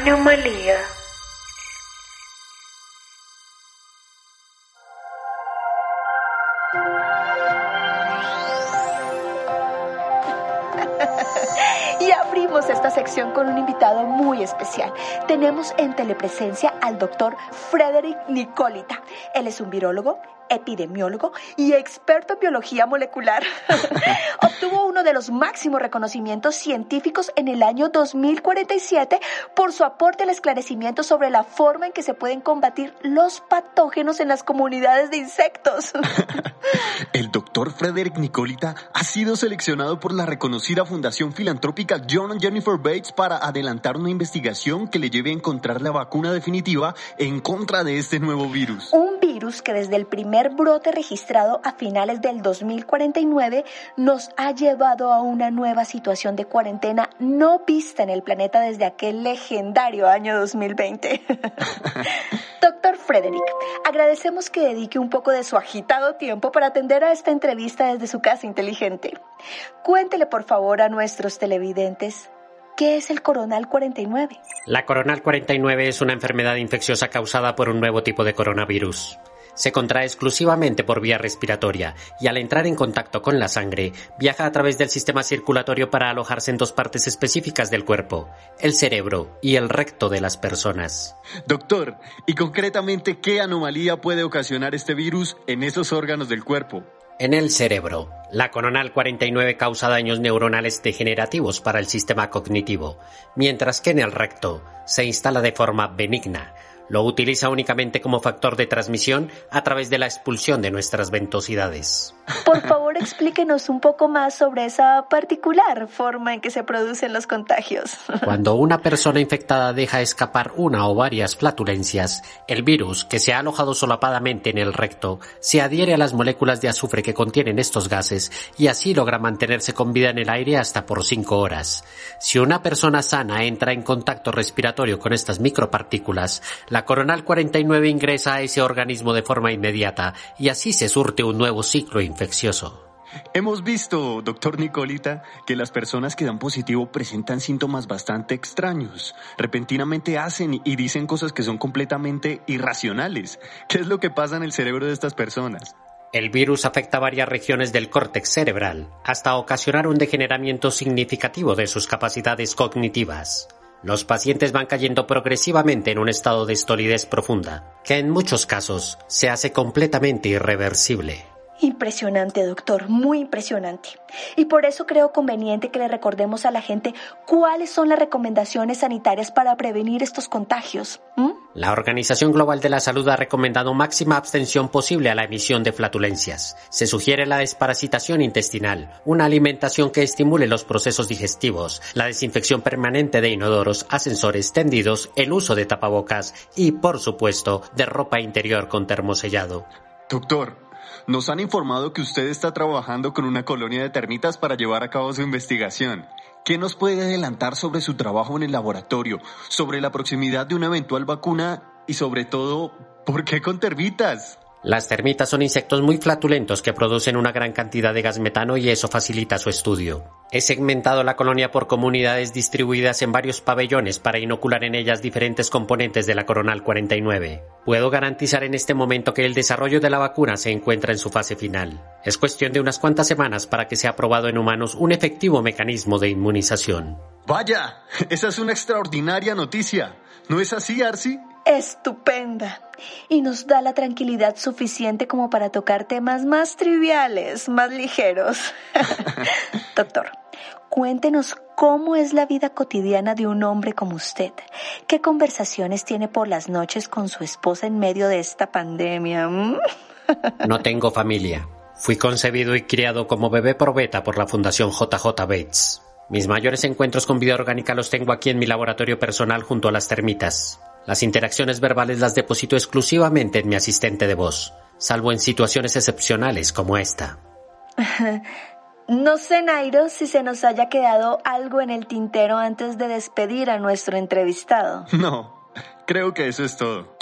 Anomalía. Y esta sección con un invitado muy especial. Tenemos en telepresencia al doctor Frederick Nicolita. Él es un virólogo, epidemiólogo y experto en biología molecular. Obtuvo uno de los máximos reconocimientos científicos en el año 2047 por su aporte al esclarecimiento sobre la forma en que se pueden combatir los patógenos en las comunidades de insectos. El doctor Frederick Nicolita ha sido seleccionado por la reconocida Fundación Filantrópica John Jennifer Bates para adelantar una investigación que le lleve a encontrar la vacuna definitiva en contra de este nuevo virus. Un virus que desde el primer brote registrado a finales del 2049 nos ha llevado a una nueva situación de cuarentena no vista en el planeta desde aquel legendario año 2020. Doctor Frederick, agradecemos que dedique un poco de su agitado tiempo para atender a esta entrevista desde su casa inteligente. Cuéntele por favor a nuestros televidentes ¿Qué es el coronal 49? La coronal 49 es una enfermedad infecciosa causada por un nuevo tipo de coronavirus. Se contrae exclusivamente por vía respiratoria y al entrar en contacto con la sangre viaja a través del sistema circulatorio para alojarse en dos partes específicas del cuerpo, el cerebro y el recto de las personas. Doctor, ¿y concretamente qué anomalía puede ocasionar este virus en esos órganos del cuerpo? En el cerebro, la coronal 49 causa daños neuronales degenerativos para el sistema cognitivo, mientras que en el recto se instala de forma benigna, lo utiliza únicamente como factor de transmisión a través de la expulsión de nuestras ventosidades. Por favor, explíquenos un poco más sobre esa particular forma en que se producen los contagios. Cuando una persona infectada deja escapar una o varias flatulencias, el virus, que se ha alojado solapadamente en el recto, se adhiere a las moléculas de azufre que contienen estos gases y así logra mantenerse con vida en el aire hasta por cinco horas. Si una persona sana entra en contacto respiratorio con estas micropartículas, la coronal 49 ingresa a ese organismo de forma inmediata y así se surte un nuevo ciclo infeccioso. Hemos visto, doctor Nicolita, que las personas que dan positivo presentan síntomas bastante extraños. Repentinamente hacen y dicen cosas que son completamente irracionales. ¿Qué es lo que pasa en el cerebro de estas personas? El virus afecta varias regiones del córtex cerebral, hasta ocasionar un degeneramiento significativo de sus capacidades cognitivas. Los pacientes van cayendo progresivamente en un estado de estolidez profunda, que en muchos casos se hace completamente irreversible. Impresionante, doctor, muy impresionante. Y por eso creo conveniente que le recordemos a la gente cuáles son las recomendaciones sanitarias para prevenir estos contagios. La Organización Global de la Salud ha recomendado máxima abstención posible a la emisión de flatulencias. Se sugiere la desparasitación intestinal, una alimentación que estimule los procesos digestivos, la desinfección permanente de inodoros, ascensores tendidos, el uso de tapabocas y, por supuesto, de ropa interior con termosellado. Doctor, nos han informado que usted está trabajando con una colonia de termitas para llevar a cabo su investigación. ¿Qué nos puede adelantar sobre su trabajo en el laboratorio, sobre la proximidad de una eventual vacuna y sobre todo, ¿por qué con termitas? Las termitas son insectos muy flatulentos que producen una gran cantidad de gas metano y eso facilita su estudio. He segmentado la colonia por comunidades distribuidas en varios pabellones para inocular en ellas diferentes componentes de la coronal 49. Puedo garantizar en este momento que el desarrollo de la vacuna se encuentra en su fase final. Es cuestión de unas cuantas semanas para que sea aprobado en humanos un efectivo mecanismo de inmunización. Vaya, esa es una extraordinaria noticia. ¿No es así, Arsi? Estupenda y nos da la tranquilidad suficiente como para tocar temas más triviales, más ligeros. Doctor, cuéntenos cómo es la vida cotidiana de un hombre como usted. ¿Qué conversaciones tiene por las noches con su esposa en medio de esta pandemia? ¿Mm? no tengo familia. Fui concebido y criado como bebé probeta por la Fundación JJ Bates. Mis mayores encuentros con vida orgánica los tengo aquí en mi laboratorio personal junto a las termitas. Las interacciones verbales las deposito exclusivamente en mi asistente de voz, salvo en situaciones excepcionales como esta. No sé, Nairo, si se nos haya quedado algo en el tintero antes de despedir a nuestro entrevistado. No, creo que eso es todo.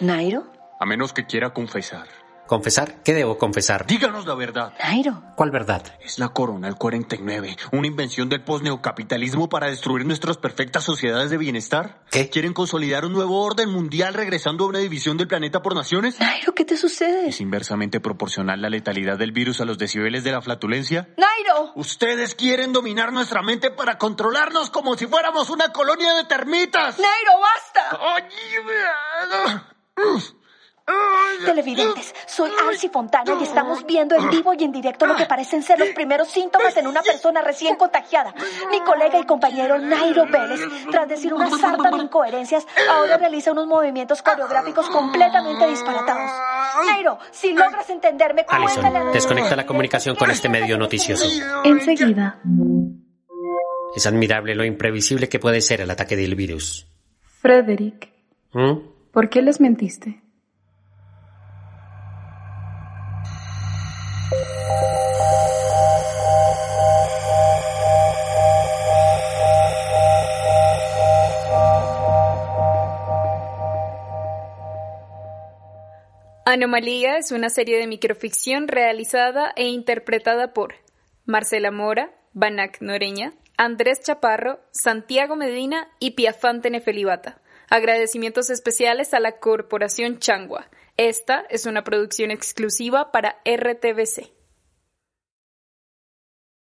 ¿Nairo? A menos que quiera confesar. ¿Confesar? ¿Qué debo confesar? Díganos la verdad. Nairo. ¿Cuál verdad? Es la Coronal 49, una invención del posneocapitalismo para destruir nuestras perfectas sociedades de bienestar. ¿Qué? ¿Quieren consolidar un nuevo orden mundial regresando a una división del planeta por naciones? Nairo, ¿qué te sucede? ¿Es inversamente proporcional la letalidad del virus a los decibeles de la flatulencia? ¡Nairo! Ustedes quieren dominar nuestra mente para controlarnos como si fuéramos una colonia de termitas. ¡Nairo, basta! ¡Ay! Televidentes, soy Arsi Fontana y estamos viendo en vivo y en directo lo que parecen ser los primeros síntomas en una persona recién contagiada. Mi colega y compañero Nairo Vélez, tras decir una sarta de incoherencias, ahora realiza unos movimientos coreográficos completamente disparatados. Nairo, si logras entenderme, Alison, desconecta la comunicación con este medio noticioso. Enseguida. Es admirable lo imprevisible que puede ser el ataque del virus. Frederick, ¿Mm? ¿por qué les mentiste? Anomalía es una serie de microficción realizada e interpretada por Marcela Mora, Banac Noreña, Andrés Chaparro, Santiago Medina y Piafante Nefelibata. Agradecimientos especiales a la Corporación Changua. Esta es una producción exclusiva para RTBC.